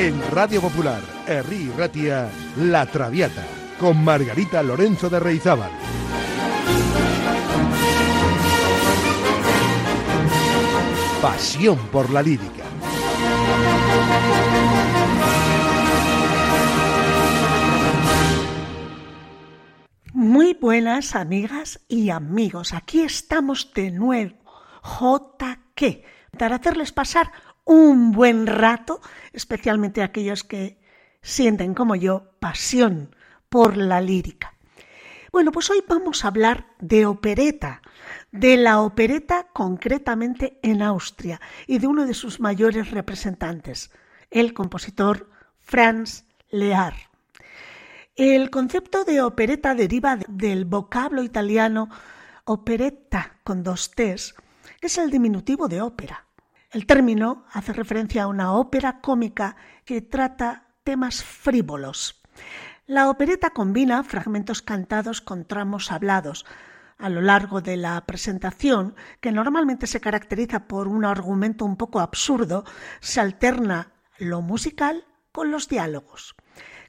En Radio Popular, Herri Ratia, La Traviata, con Margarita Lorenzo de Reizábal. Pasión por la lírica. Muy buenas amigas y amigos, aquí estamos de nuevo, JQ, para hacerles pasar un buen rato, especialmente aquellos que sienten como yo pasión por la lírica. Bueno, pues hoy vamos a hablar de opereta, de la opereta concretamente en Austria y de uno de sus mayores representantes, el compositor Franz Lear. El concepto de opereta deriva del vocablo italiano operetta con dos T's, que es el diminutivo de ópera. El término hace referencia a una ópera cómica que trata temas frívolos. La opereta combina fragmentos cantados con tramos hablados. A lo largo de la presentación, que normalmente se caracteriza por un argumento un poco absurdo, se alterna lo musical con los diálogos.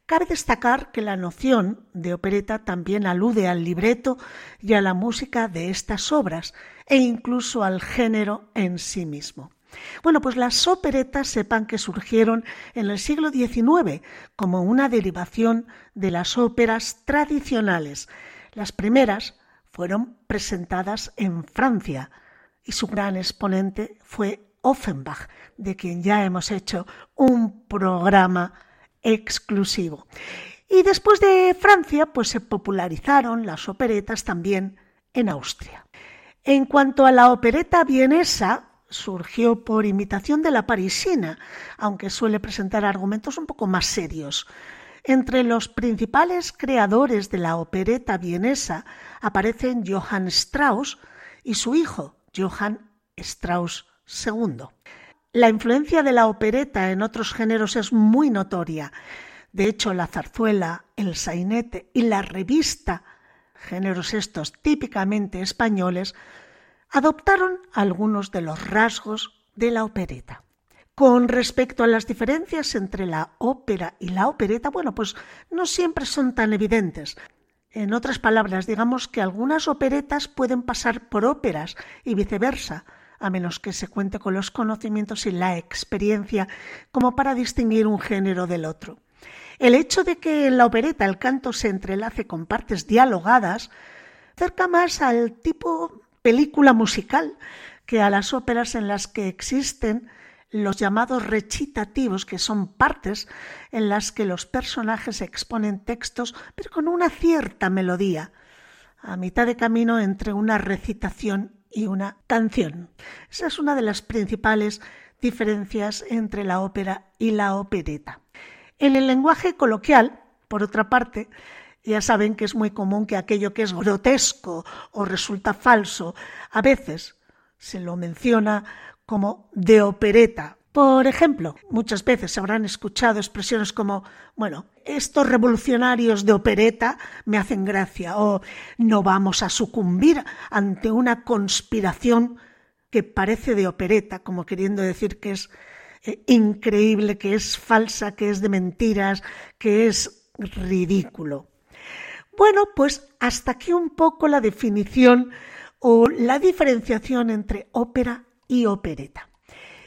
Cabe destacar que la noción de opereta también alude al libreto y a la música de estas obras e incluso al género en sí mismo. Bueno, pues las operetas sepan que surgieron en el siglo XIX como una derivación de las óperas tradicionales. Las primeras fueron presentadas en Francia y su gran exponente fue Offenbach, de quien ya hemos hecho un programa exclusivo. Y después de Francia, pues se popularizaron las operetas también en Austria. En cuanto a la opereta vienesa, surgió por imitación de la parisina, aunque suele presentar argumentos un poco más serios. Entre los principales creadores de la opereta vienesa aparecen Johann Strauss y su hijo, Johann Strauss II. La influencia de la opereta en otros géneros es muy notoria. De hecho, la zarzuela, el sainete y la revista, géneros estos típicamente españoles, adoptaron algunos de los rasgos de la opereta. Con respecto a las diferencias entre la ópera y la opereta, bueno, pues no siempre son tan evidentes. En otras palabras, digamos que algunas operetas pueden pasar por óperas y viceversa, a menos que se cuente con los conocimientos y la experiencia como para distinguir un género del otro. El hecho de que en la opereta el canto se entrelace con partes dialogadas acerca más al tipo película musical que a las óperas en las que existen los llamados recitativos, que son partes en las que los personajes exponen textos, pero con una cierta melodía, a mitad de camino entre una recitación y una canción. Esa es una de las principales diferencias entre la ópera y la opereta. En el lenguaje coloquial, por otra parte, ya saben que es muy común que aquello que es grotesco o resulta falso, a veces se lo menciona como de opereta. Por ejemplo, muchas veces habrán escuchado expresiones como, bueno, estos revolucionarios de opereta me hacen gracia o no vamos a sucumbir ante una conspiración que parece de opereta, como queriendo decir que es eh, increíble, que es falsa, que es de mentiras, que es ridículo. Bueno, pues hasta aquí un poco la definición o la diferenciación entre ópera y opereta.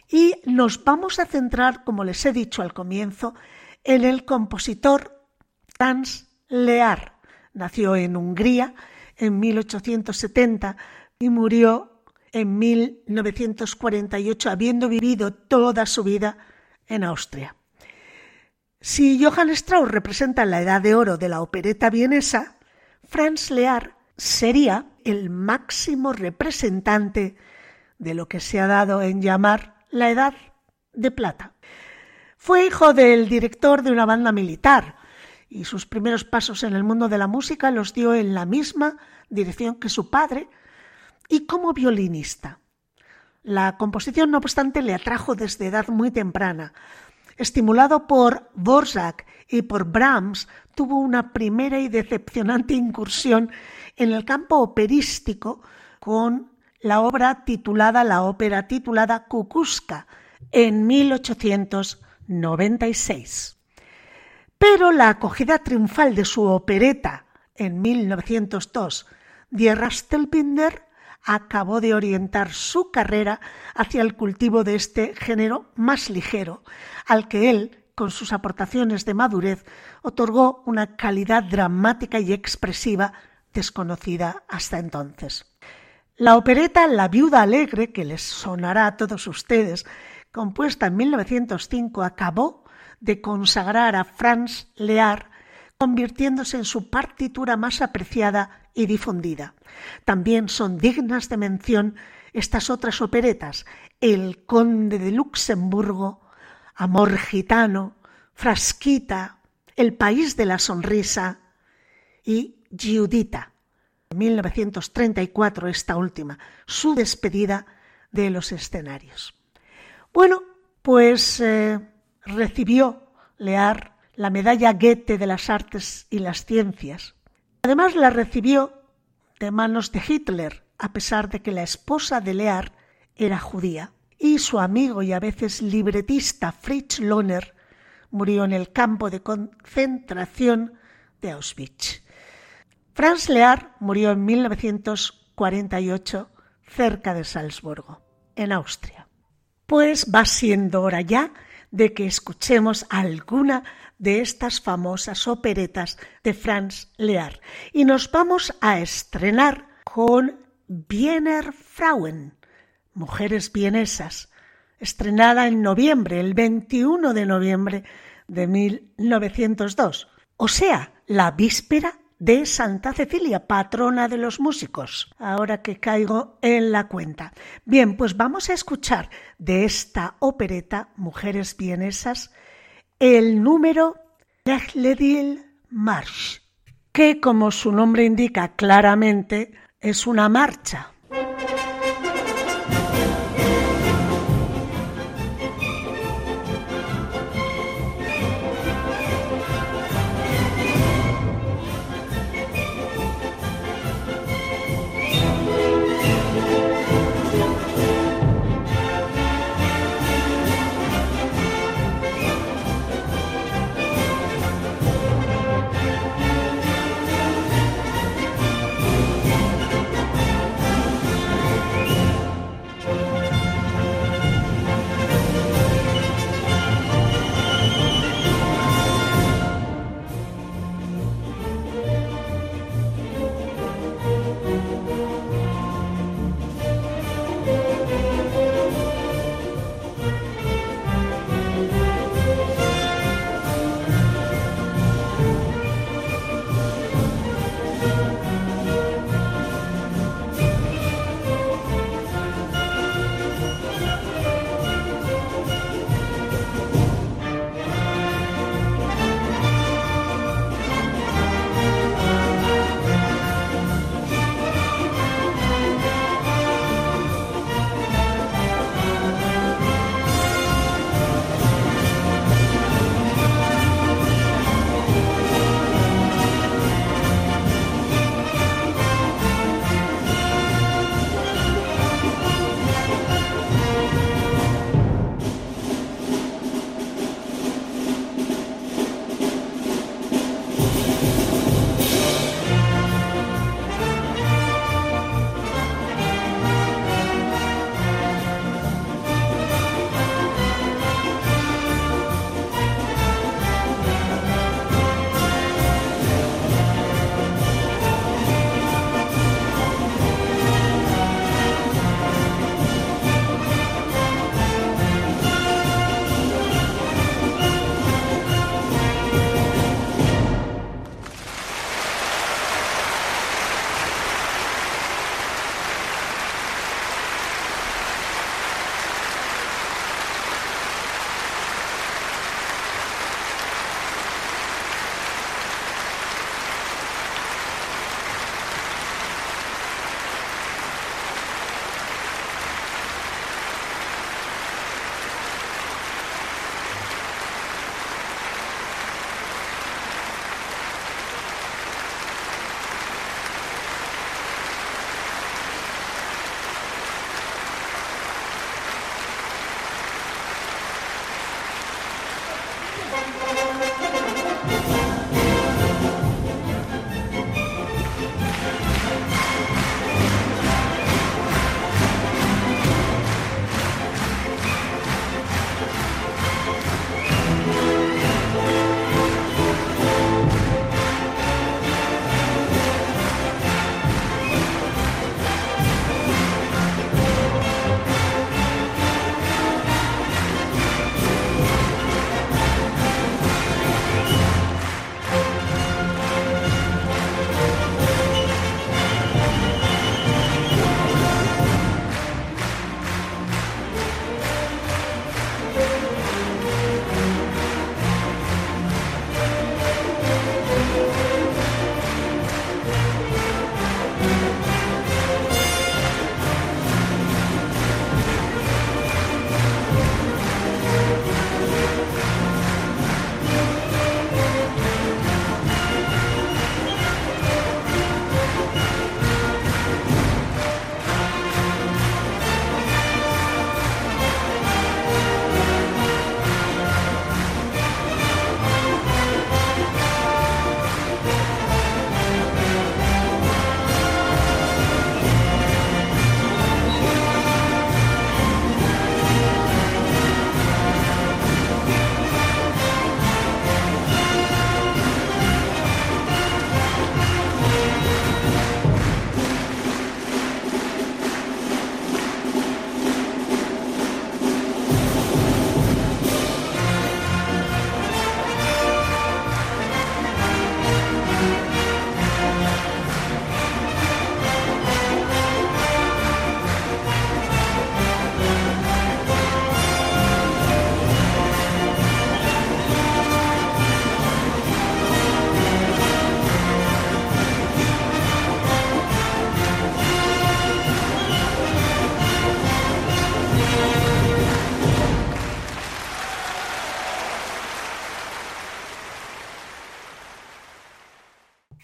Y nos vamos a centrar, como les he dicho al comienzo, en el compositor Franz Lear. Nació en Hungría en 1870 y murió en 1948, habiendo vivido toda su vida en Austria. Si Johann Strauss representa la edad de oro de la opereta vienesa, Franz Lear sería el máximo representante de lo que se ha dado en llamar la edad de plata. Fue hijo del director de una banda militar y sus primeros pasos en el mundo de la música los dio en la misma dirección que su padre y como violinista. La composición, no obstante, le atrajo desde edad muy temprana, Estimulado por Borzak y por Brahms, tuvo una primera y decepcionante incursión en el campo operístico con la obra titulada, la ópera titulada Kukuska, en 1860. 1996. Pero la acogida triunfal de su opereta en 1902, Die Rastelbinder, acabó de orientar su carrera hacia el cultivo de este género más ligero, al que él, con sus aportaciones de madurez, otorgó una calidad dramática y expresiva desconocida hasta entonces. La opereta La viuda alegre, que les sonará a todos ustedes, compuesta en 1905, acabó de consagrar a Franz Lear, convirtiéndose en su partitura más apreciada y difundida. También son dignas de mención estas otras operetas, El Conde de Luxemburgo, Amor Gitano, Frasquita, El País de la Sonrisa y Giudita. 1934 esta última, su despedida de los escenarios. Bueno, pues eh, recibió Lear la medalla Goethe de las Artes y las Ciencias. Además la recibió de manos de Hitler, a pesar de que la esposa de Lear era judía, y su amigo y a veces libretista Fritz Lohner murió en el campo de concentración de Auschwitz. Franz Lear murió en 1948 cerca de Salzburgo, en Austria. Pues va siendo hora ya de que escuchemos alguna de estas famosas operetas de Franz Lear. Y nos vamos a estrenar con Wiener Frauen, Mujeres Vienesas, estrenada en noviembre, el 21 de noviembre de 1902, o sea, la víspera de Santa Cecilia, patrona de los músicos, ahora que caigo en la cuenta. Bien, pues vamos a escuchar de esta opereta, Mujeres Vienesas, el número Lechledil Marsch, que como su nombre indica claramente, es una marcha.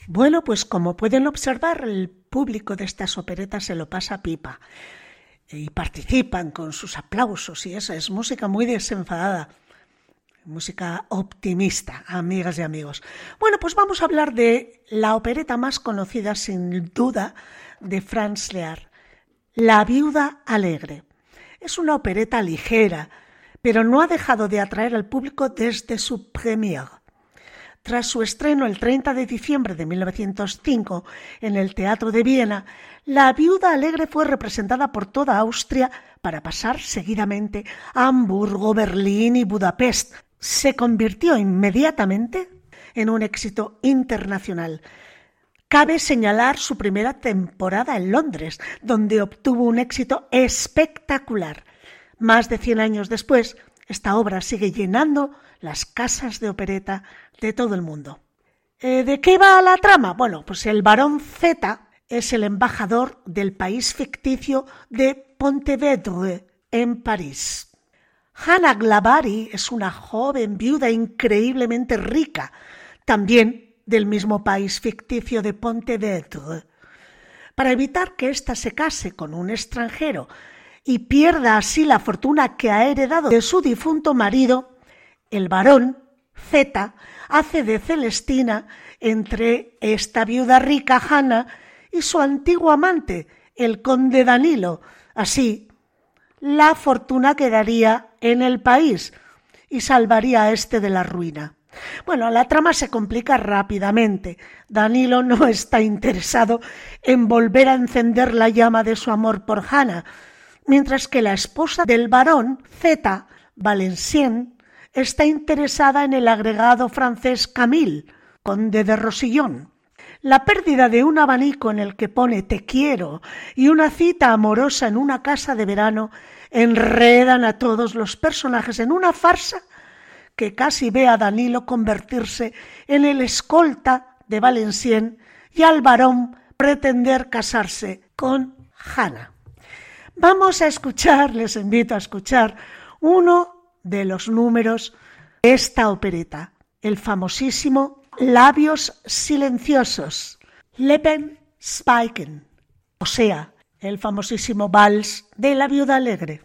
Bueno, pues como pueden observar, el público de estas operetas se lo pasa pipa y participan con sus aplausos y eso es música muy desenfadada. Música optimista, amigas y amigos. Bueno, pues vamos a hablar de la opereta más conocida sin duda de Franz Lear, La viuda alegre. Es una opereta ligera, pero no ha dejado de atraer al público desde su premier. Tras su estreno el 30 de diciembre de 1905 en el Teatro de Viena, La Viuda Alegre fue representada por toda Austria para pasar seguidamente a Hamburgo, Berlín y Budapest. Se convirtió inmediatamente en un éxito internacional. Cabe señalar su primera temporada en Londres, donde obtuvo un éxito espectacular. Más de cien años después, esta obra sigue llenando las casas de opereta de todo el mundo. Eh, ¿De qué va la trama? Bueno, pues el varón Z es el embajador del país ficticio de Pontevedre, en París. Hannah Glavari es una joven viuda increíblemente rica, también del mismo país ficticio de Pontevedre. Para evitar que ésta se case con un extranjero y pierda así la fortuna que ha heredado de su difunto marido, el varón Z hace de Celestina entre esta viuda rica Hanna y su antiguo amante, el conde Danilo. Así, la fortuna quedaría en el país y salvaría a este de la ruina. Bueno, la trama se complica rápidamente. Danilo no está interesado en volver a encender la llama de su amor por Hanna, mientras que la esposa del varón, Z, Valencien, está interesada en el agregado francés Camille, conde de Rosillón. La pérdida de un abanico en el que pone te quiero y una cita amorosa en una casa de verano enredan a todos los personajes en una farsa que casi ve a Danilo convertirse en el escolta de Valencien y al varón pretender casarse con Hannah. Vamos a escuchar, les invito a escuchar uno de los números esta opereta, el famosísimo Labios Silenciosos, Leben Spiken, o sea, el famosísimo vals de la viuda alegre.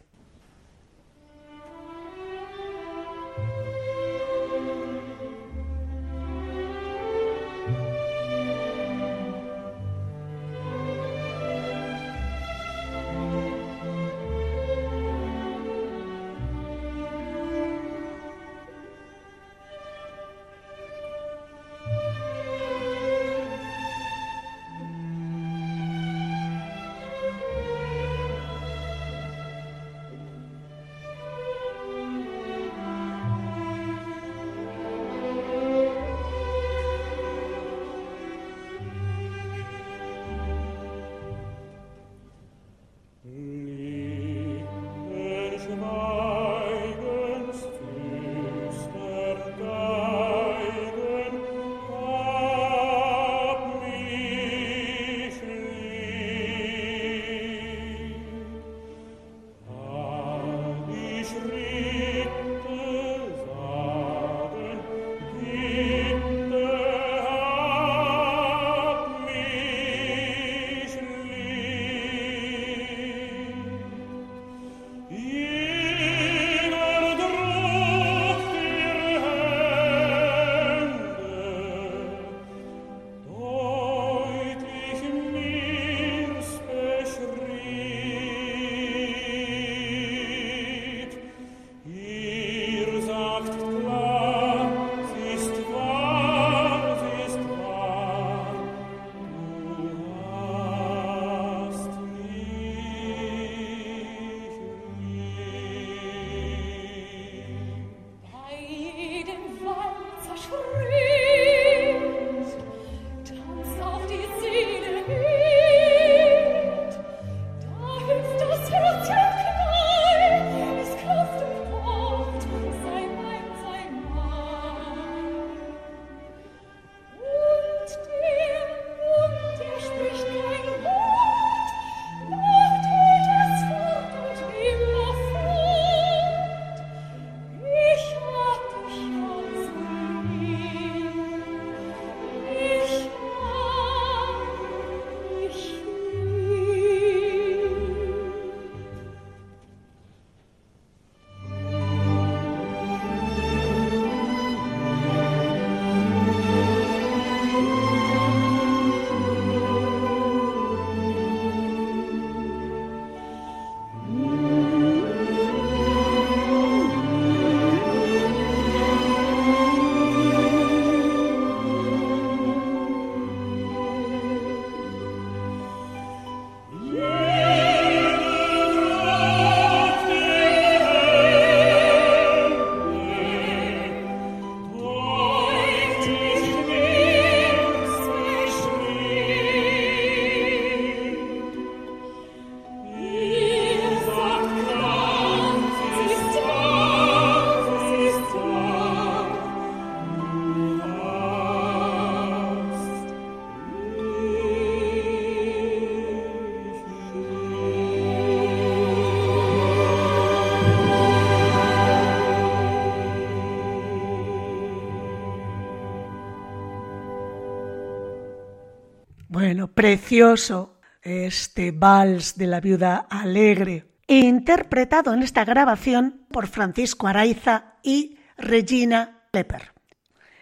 Precioso este vals de la viuda alegre, interpretado en esta grabación por Francisco Araiza y Regina Lepper.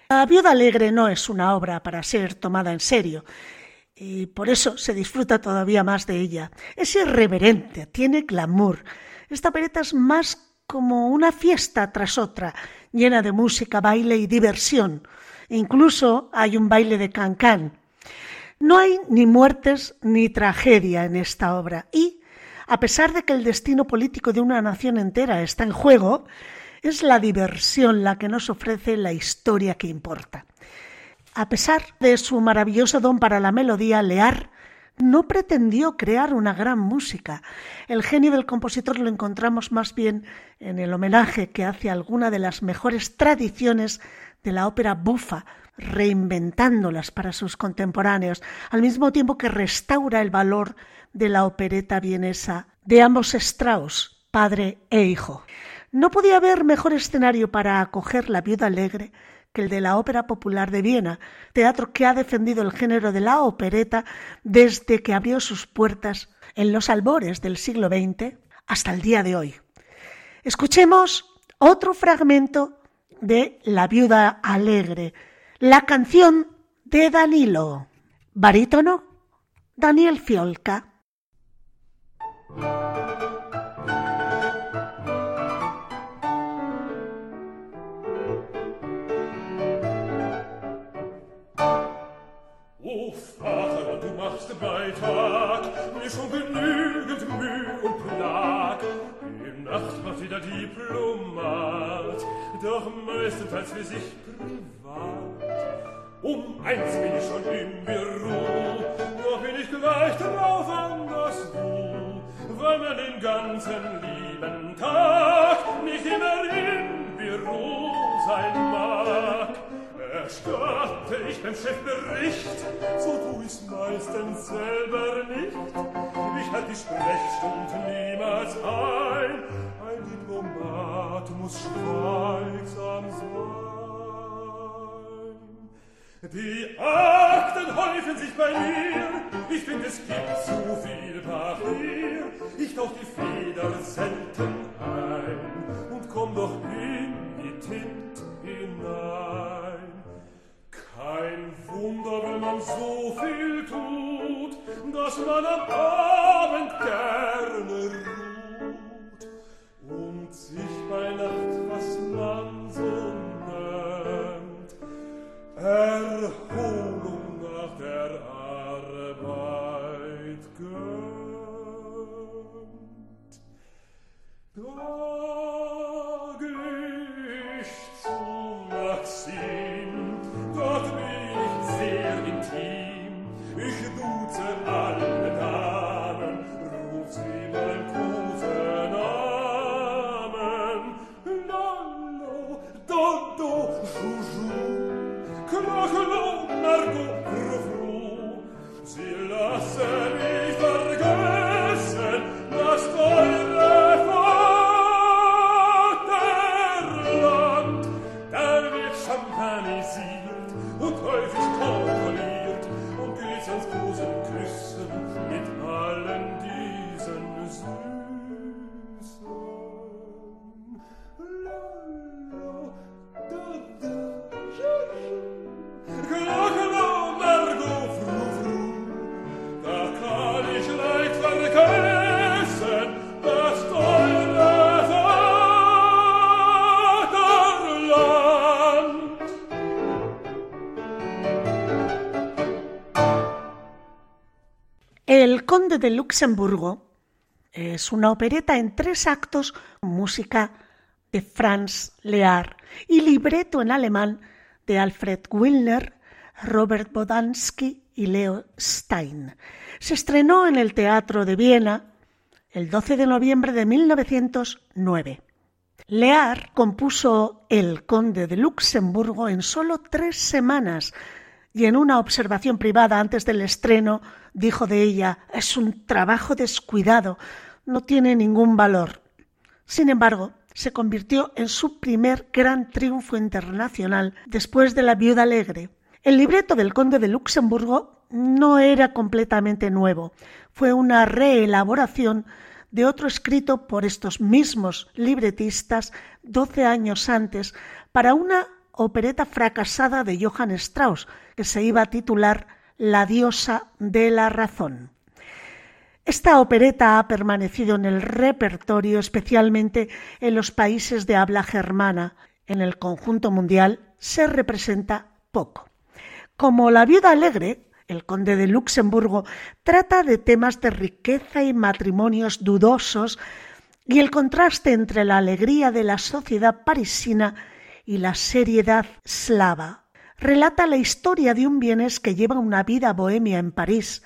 La viuda alegre no es una obra para ser tomada en serio y por eso se disfruta todavía más de ella. Es irreverente, tiene glamour. Esta pereta es más como una fiesta tras otra, llena de música, baile y diversión. Incluso hay un baile de cancán. No hay ni muertes ni tragedia en esta obra y, a pesar de que el destino político de una nación entera está en juego, es la diversión la que nos ofrece la historia que importa. A pesar de su maravilloso don para la melodía, Lear no pretendió crear una gran música. El genio del compositor lo encontramos más bien en el homenaje que hace a alguna de las mejores tradiciones de la ópera bufa, reinventándolas para sus contemporáneos, al mismo tiempo que restaura el valor de la opereta vienesa de ambos Strauss, padre e hijo. No podía haber mejor escenario para acoger la viuda alegre que el de la Ópera Popular de Viena, teatro que ha defendido el género de la opereta desde que abrió sus puertas en los albores del siglo XX hasta el día de hoy. Escuchemos otro fragmento de La viuda alegre, la canción de Danilo. Barítono, Daniel Fiolca. bei Tag mir schon genügend Mühe und Plag. achtmal wieder Diplomat, doch meistenteils für sich privat. Um eins bin ich schon im Büro, doch bin ich gleich drauf anderswo, weil man den ganzen lieben Tag nicht immer im Büro sein mag erstatte ich beim Chef Bericht, so tu ich's meistens selber nicht. Ich halt die Sprechstunde niemals ein, ein Diplomat muss schweigsam sein. Die Akten häufen sich bei mir, ich find es gibt zu viel Papier, ich tauch die Feder selber de Luxemburgo es una opereta en tres actos, música de Franz Lear y libreto en alemán de Alfred Wilner, Robert Bodansky y Leo Stein. Se estrenó en el Teatro de Viena el 12 de noviembre de 1909. Lear compuso El Conde de Luxemburgo en solo tres semanas y en una observación privada antes del estreno dijo de ella es un trabajo descuidado, no tiene ningún valor. Sin embargo, se convirtió en su primer gran triunfo internacional después de La Viuda Alegre. El libreto del Conde de Luxemburgo no era completamente nuevo, fue una reelaboración de otro escrito por estos mismos libretistas doce años antes para una opereta fracasada de Johann Strauss que se iba a titular La diosa de la razón. Esta opereta ha permanecido en el repertorio especialmente en los países de habla germana. En el conjunto mundial se representa poco. Como La viuda alegre, el conde de Luxemburgo trata de temas de riqueza y matrimonios dudosos y el contraste entre la alegría de la sociedad parisina y la seriedad slava. Relata la historia de un bienes que lleva una vida bohemia en París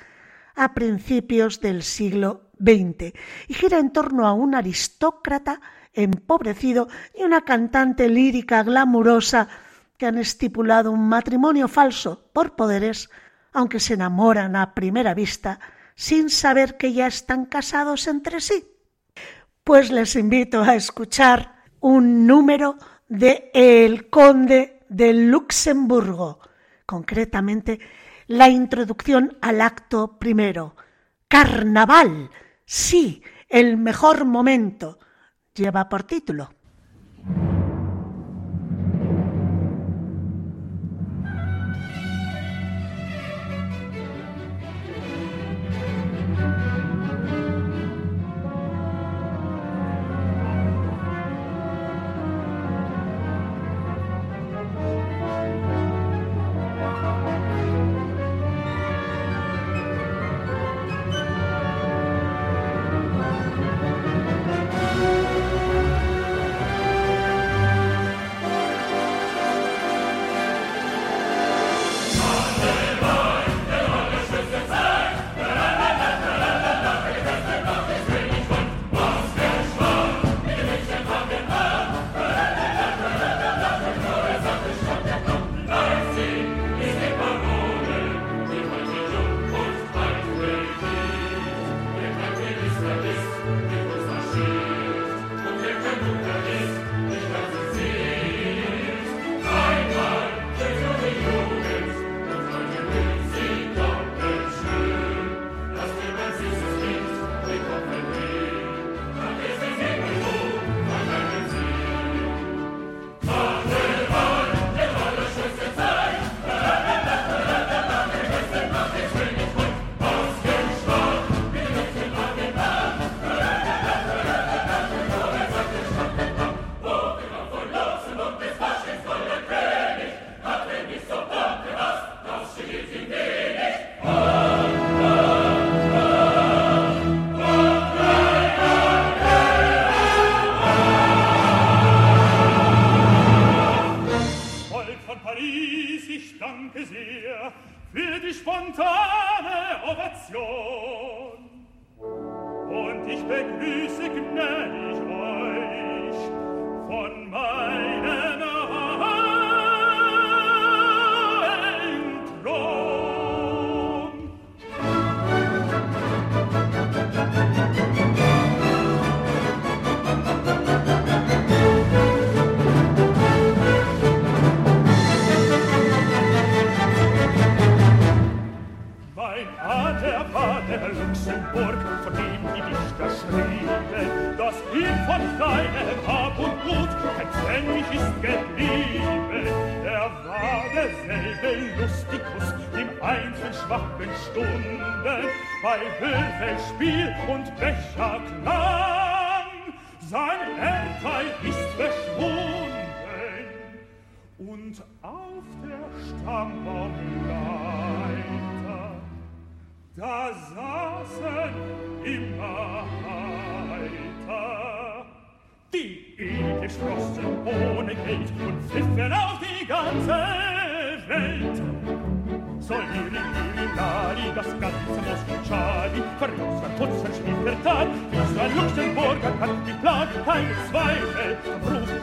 a principios del siglo XX y gira en torno a un aristócrata empobrecido y una cantante lírica glamurosa que han estipulado un matrimonio falso por poderes aunque se enamoran a primera vista sin saber que ya están casados entre sí? Pues les invito a escuchar un número de El Conde de Luxemburgo, concretamente la introducción al acto primero. Carnaval, sí, el mejor momento, lleva por título.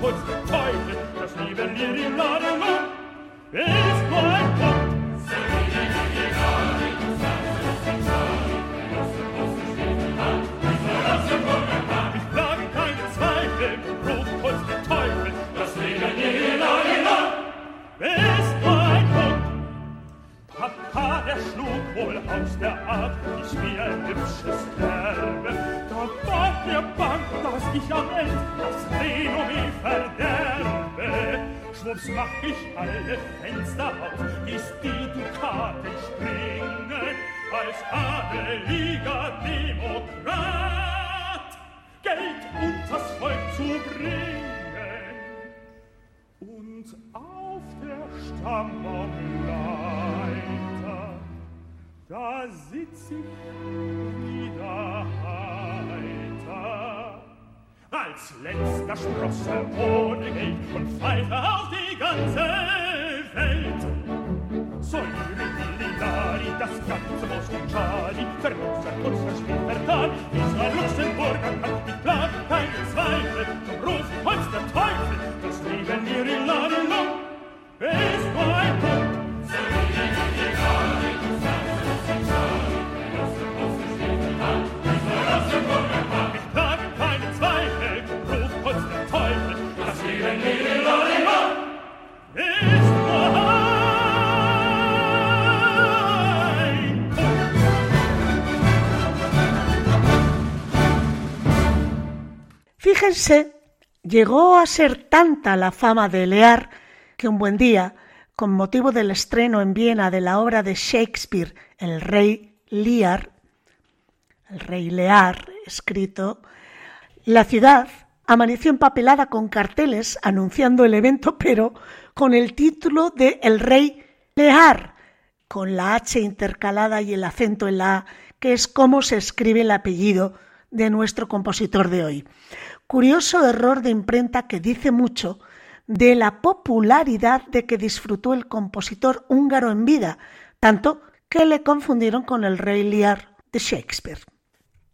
Teufel, das liebe Liri Larima ist mein Gott. Ich plage keine Zweifel, ruf uns den Teufel, das liebe Liri Larima ist mein Gott. Papa, der schlug wohl aus der Art, ich mir hübsches Erbe, da war mir bang, dass ich am Ende Schwupps mach ich alle Fenster auf, bis die Dukaten springen, als adeliger Demokrat Geld unters Volk zu bringen. Und auf der Stammbaumleiter, da sitz ich wieder. als letzter Sprosse ohne Geld und Pfeife auf die ganze Welt. So Solidari, das ganze Moskau, Charlie, vermutert uns das Spiel vertan, ist ein Luxemburger, Kampf mit Plan keine Zweifel, zum rufen uns der Teufel, das Leben wir in Ladelung. Hey! Fíjense, llegó a ser tanta la fama de Lear que un buen día, con motivo del estreno en Viena de la obra de Shakespeare El rey Lear, el rey Lear, escrito, la ciudad amaneció empapelada con carteles anunciando el evento, pero con el título de El rey Lear, con la H intercalada y el acento en la A, que es como se escribe el apellido de nuestro compositor de hoy. Curioso error de imprenta que dice mucho de la popularidad de que disfrutó el compositor húngaro en vida, tanto que le confundieron con el rey Lear de Shakespeare.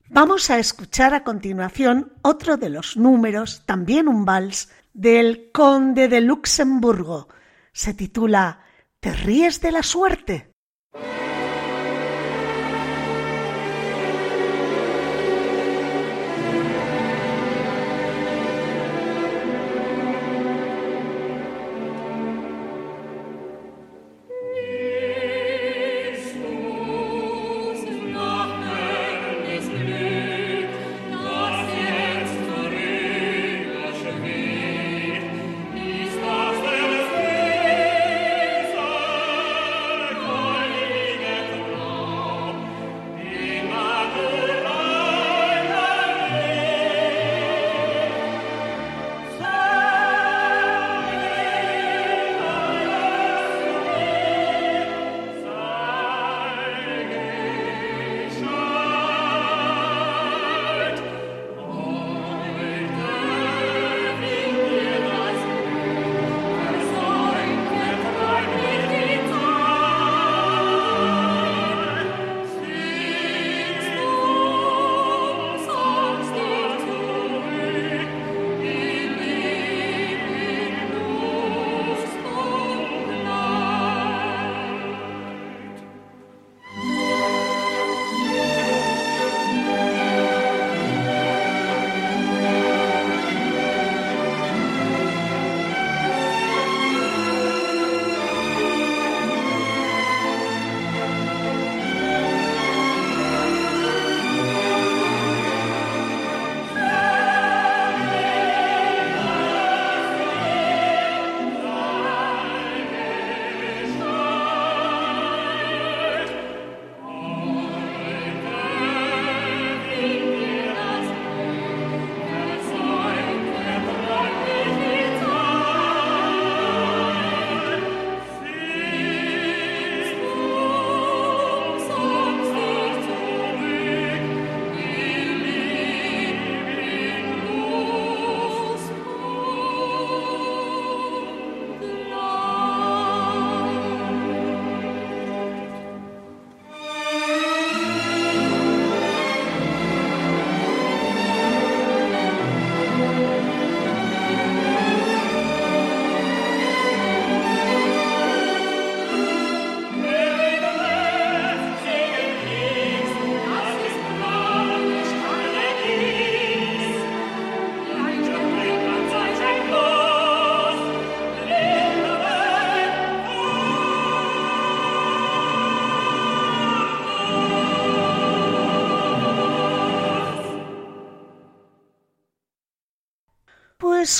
Vamos a escuchar a continuación otro de los números, también un vals, del conde de Luxemburgo. Se titula ¿Te ríes de la suerte?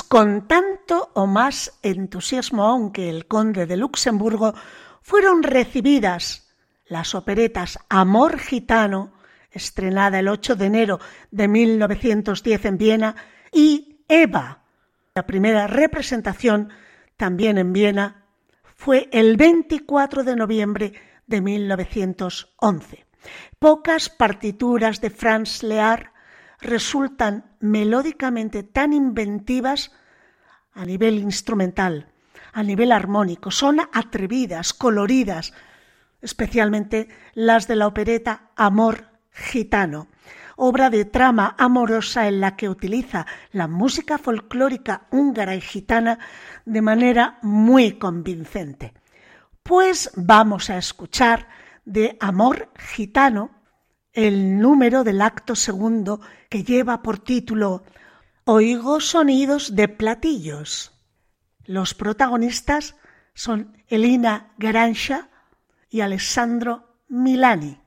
Con tanto o más entusiasmo aún que el conde de Luxemburgo fueron recibidas las operetas Amor Gitano, estrenada el 8 de enero de 1910 en Viena, y Eva, la primera representación también en Viena, fue el 24 de noviembre de 1911. Pocas partituras de Franz Lear resultan melódicamente tan inventivas a nivel instrumental, a nivel armónico, son atrevidas, coloridas, especialmente las de la opereta Amor Gitano, obra de trama amorosa en la que utiliza la música folclórica húngara y gitana de manera muy convincente. Pues vamos a escuchar de Amor Gitano el número del acto segundo que lleva por título Oigo sonidos de platillos. Los protagonistas son Elina Garancha y Alessandro Milani.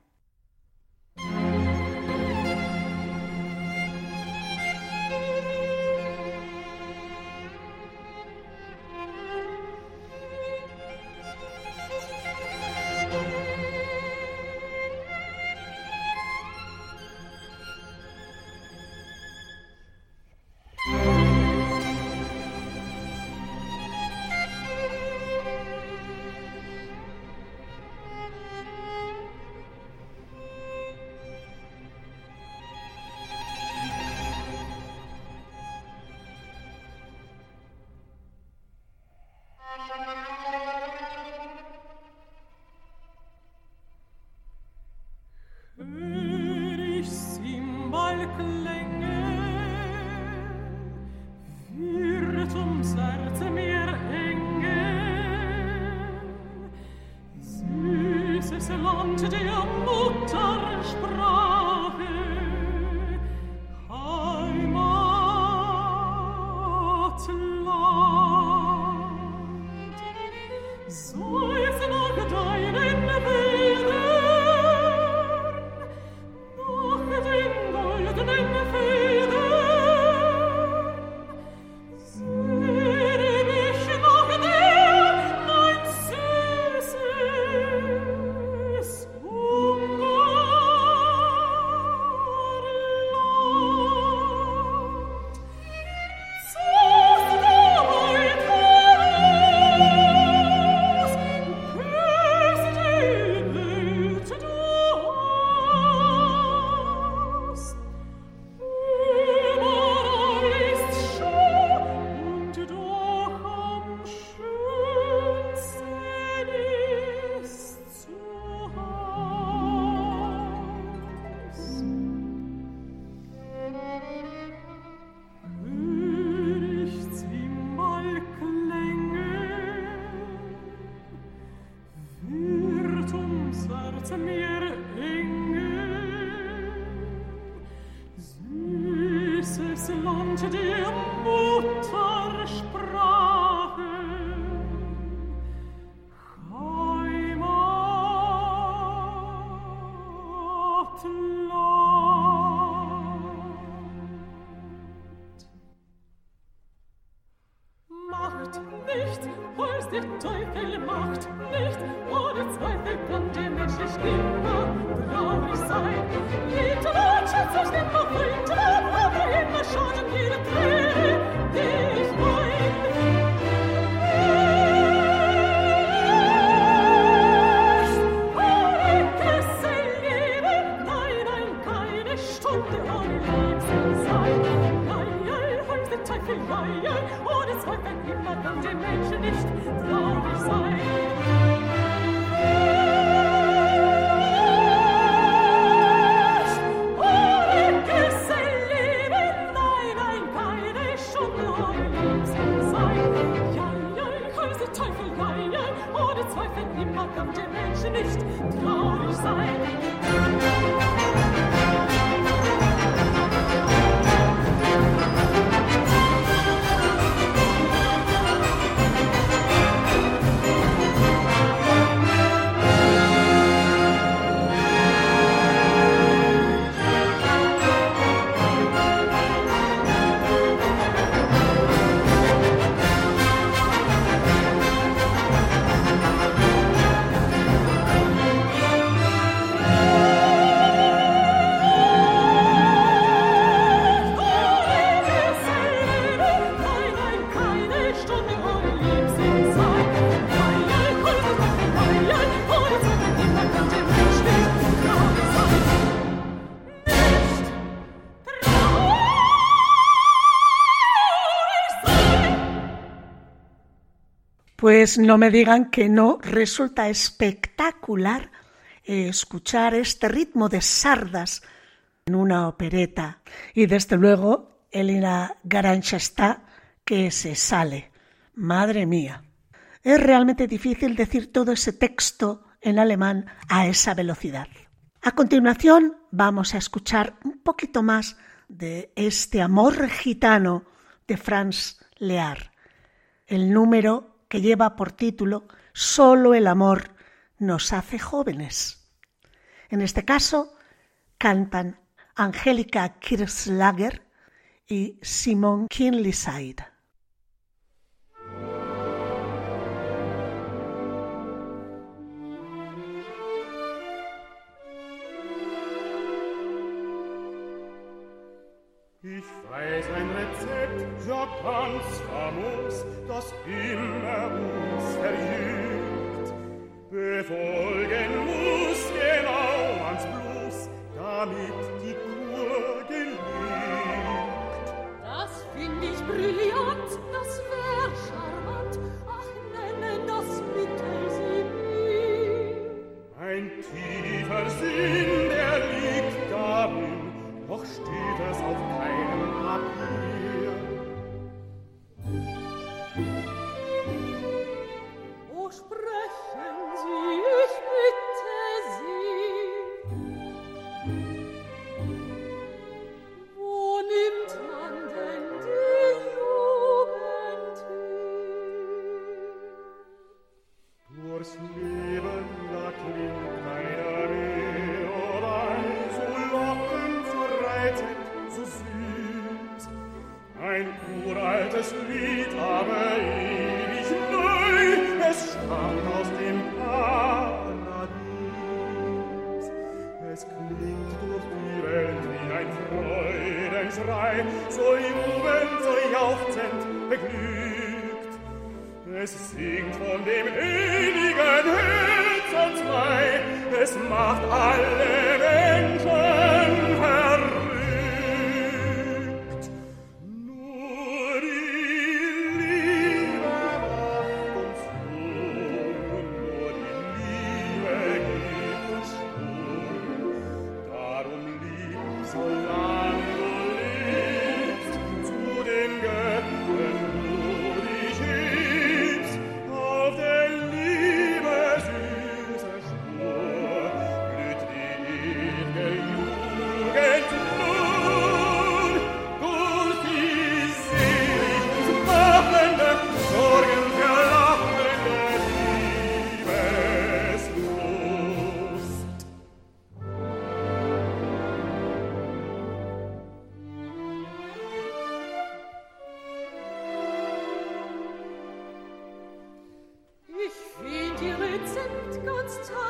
zu mir hing No me digan que no resulta espectacular eh, escuchar este ritmo de sardas en una opereta. Y desde luego, Elena Garancha está que se sale. Madre mía. Es realmente difícil decir todo ese texto en alemán a esa velocidad. A continuación vamos a escuchar un poquito más de este amor gitano de Franz Lear, el número que lleva por título Solo el amor nos hace jóvenes. En este caso, cantan Angélica Kirslager y Simon Kinleyside. Das immer uns verjüngt. Befolgen muss genau ans Bloß, damit die Kur gelingt. Das find ich brillant, das wär charmant, ach, nennen das bitte sie mir. Ein tiefer Sinn last time.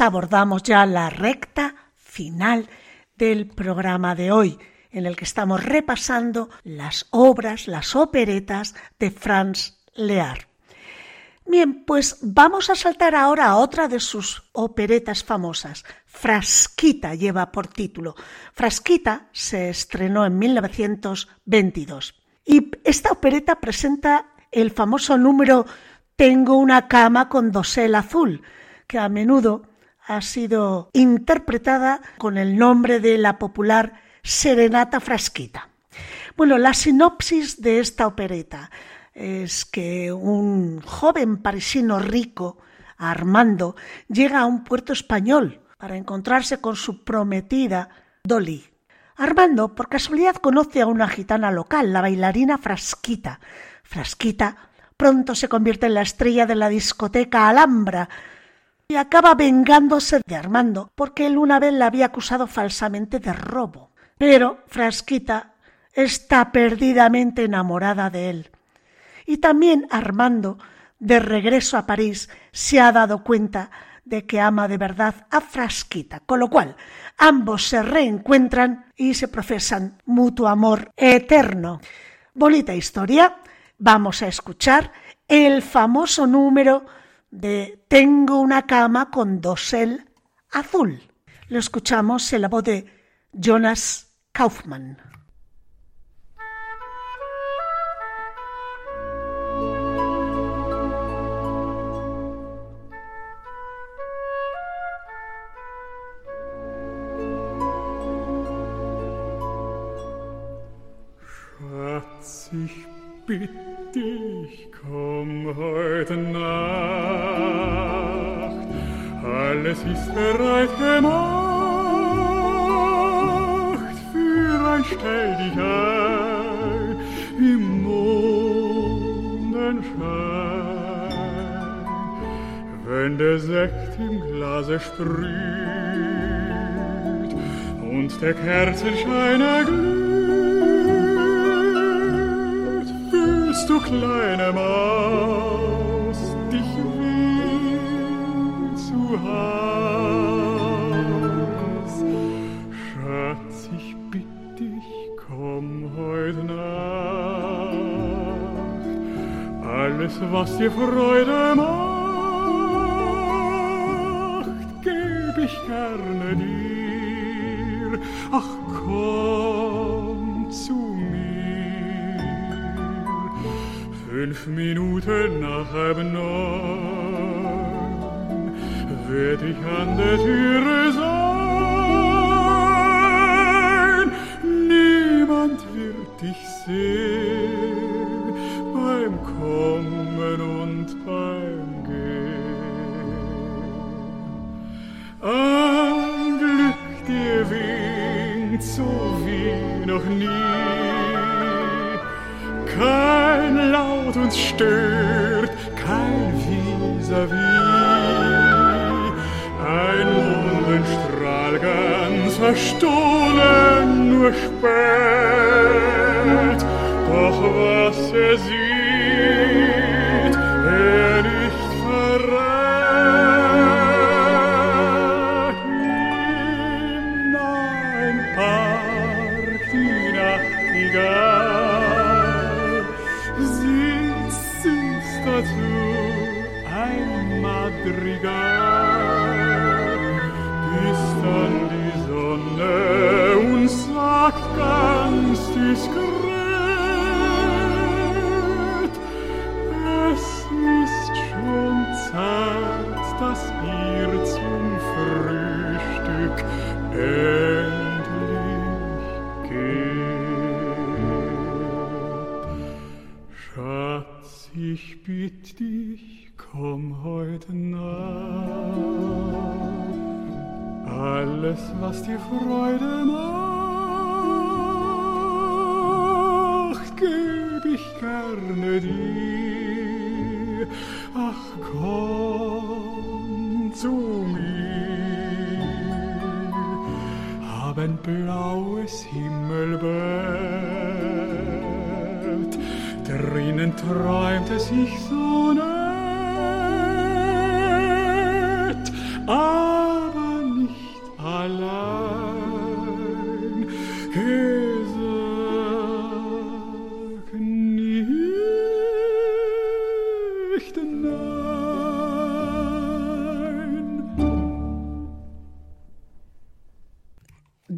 Abordamos ya la recta final del programa de hoy, en el que estamos repasando las obras, las operetas de Franz Lear. Bien, pues vamos a saltar ahora a otra de sus operetas famosas. Frasquita lleva por título. Frasquita se estrenó en 1922. Y esta opereta presenta el famoso número Tengo una cama con dosel azul, que a menudo ha sido interpretada con el nombre de la popular Serenata Frasquita. Bueno, la sinopsis de esta opereta es que un joven parisino rico, Armando, llega a un puerto español para encontrarse con su prometida Dolly. Armando, por casualidad, conoce a una gitana local, la bailarina Frasquita. Frasquita pronto se convierte en la estrella de la discoteca Alhambra y acaba vengándose de Armando porque él una vez la había acusado falsamente de robo. Pero Frasquita está perdidamente enamorada de él. Y también Armando, de regreso a París, se ha dado cuenta de que ama de verdad a Frasquita, con lo cual ambos se reencuentran y se profesan mutuo amor eterno. Bonita historia. Vamos a escuchar el famoso número de Tengo una cama con dosel azul. Lo escuchamos en la voz de Jonas Kaufmann. Komm heute Nacht. Alles ist bereit gemacht für ein Stell dich ein im Mondenschein. Wenn der Sekt im Glase sprüht und der Kerzenschein erglüht, fühlst du, kleine Maus, dich will zu Haus. Schatz, ich bitt dich, komm heut Nacht. Alles, was dir Freude macht, geb ich gerne dir. Ach, komm Fünf Minuten nach halb neun werd ich an der Türe sein. Niemand wird dich sehen beim Kommen und beim Gehen. Ein Glück dir winkt so wie noch nie. Kein Laut uns stört, kein Vis-à-vis. Ein Mondenstrahl ganz verstohlen nur spät. Doch was er sieht, er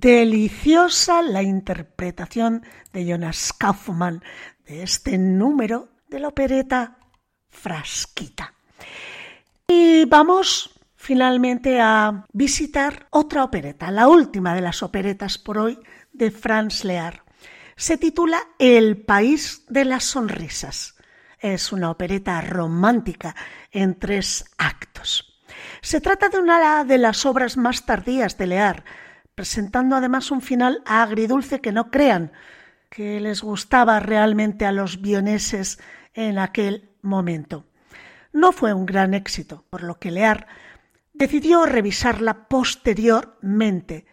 deliciosa la interpretación de Jonas Kaufmann de este número de la opereta Frasquita. Y vamos finalmente a visitar otra opereta, la última de las operetas por hoy de Franz Lear. Se titula El país de las sonrisas. Es una opereta romántica en tres actos. Se trata de una de las obras más tardías de Lear, presentando además un final agridulce que no crean que les gustaba realmente a los vioneses en aquel momento. No fue un gran éxito, por lo que Lear decidió revisarla posteriormente,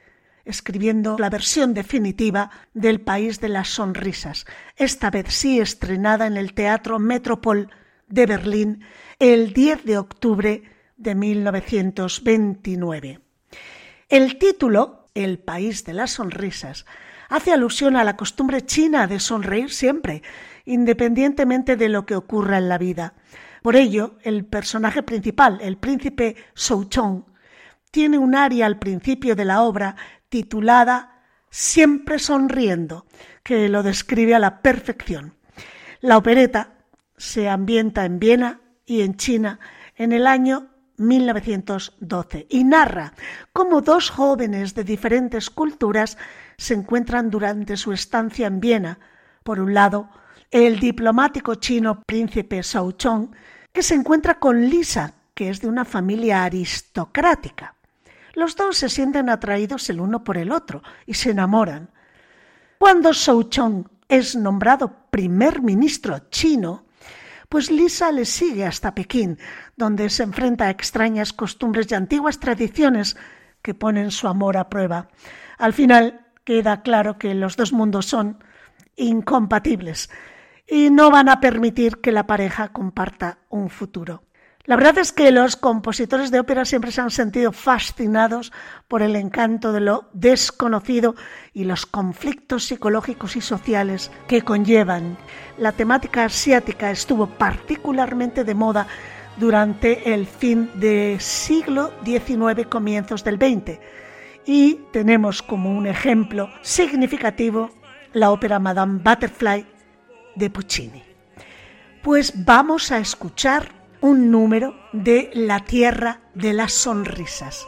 escribiendo la versión definitiva del País de las Sonrisas, esta vez sí estrenada en el Teatro Metropol de Berlín el 10 de octubre de 1929. El título, El País de las Sonrisas, hace alusión a la costumbre china de sonreír siempre, independientemente de lo que ocurra en la vida. Por ello, el personaje principal, el príncipe Souchong, tiene un aria al principio de la obra titulada Siempre sonriendo, que lo describe a la perfección. La opereta se ambienta en Viena y en China en el año 1912 y narra cómo dos jóvenes de diferentes culturas se encuentran durante su estancia en Viena. Por un lado, el diplomático chino príncipe Chong, que se encuentra con Lisa, que es de una familia aristocrática. Los dos se sienten atraídos el uno por el otro y se enamoran. Cuando Souchong es nombrado primer ministro chino, pues Lisa le sigue hasta Pekín, donde se enfrenta a extrañas costumbres y antiguas tradiciones que ponen su amor a prueba. Al final queda claro que los dos mundos son incompatibles y no van a permitir que la pareja comparta un futuro. La verdad es que los compositores de ópera siempre se han sentido fascinados por el encanto de lo desconocido y los conflictos psicológicos y sociales que conllevan. La temática asiática estuvo particularmente de moda durante el fin del siglo XIX, comienzos del XX. Y tenemos como un ejemplo significativo la ópera Madame Butterfly de Puccini. Pues vamos a escuchar un número de La Tierra de las Sonrisas,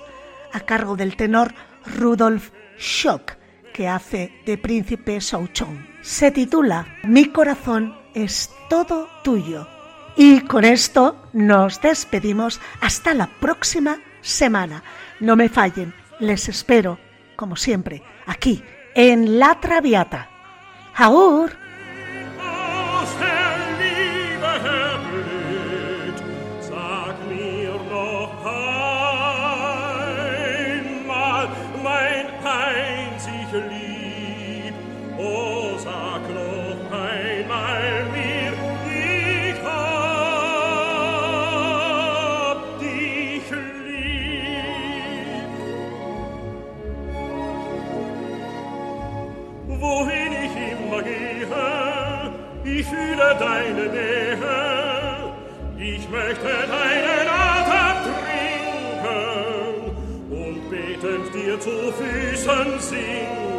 a cargo del tenor Rudolf Schock, que hace de príncipe Souchon. Se titula Mi corazón es todo tuyo. Y con esto nos despedimos hasta la próxima semana. No me fallen, les espero, como siempre, aquí en La Traviata. ¡Aur! Deine Nähe. Ich möchte deinen Atem trinken und betend dir zu Füßen sinken.